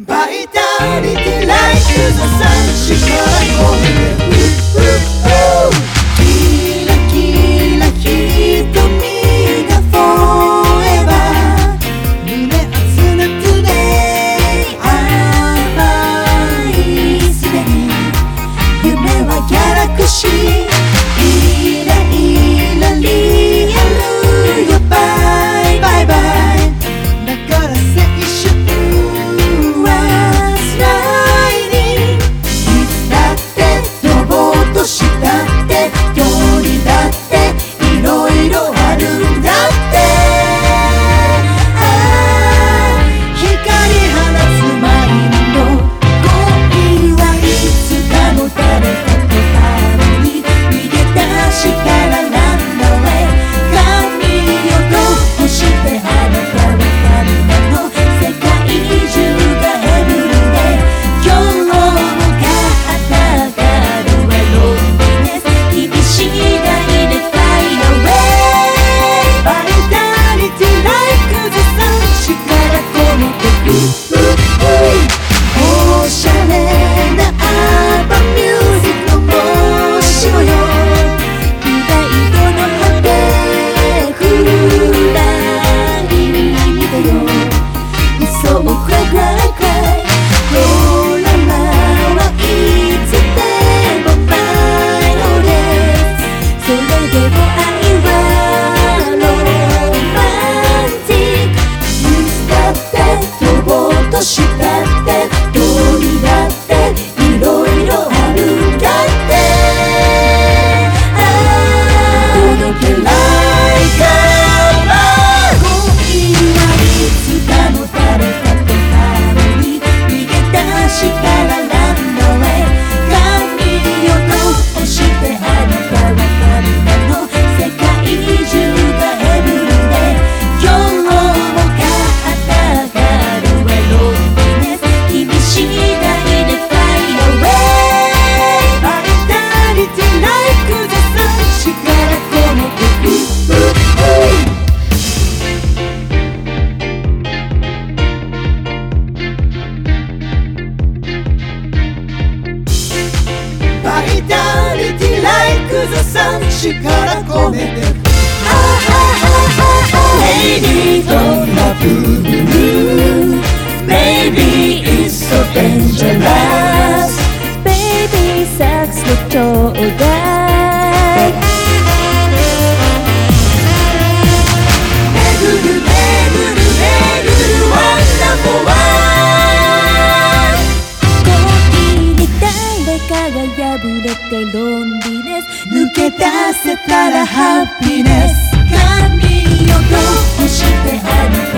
バイタリティライクザサンシカ Vitality like the sun 力込めて Lady don't love you Baby is so dangerous Baby sex の頂戴破れてロンリネス。抜け出せたらハッピネス。髪をどうしてある。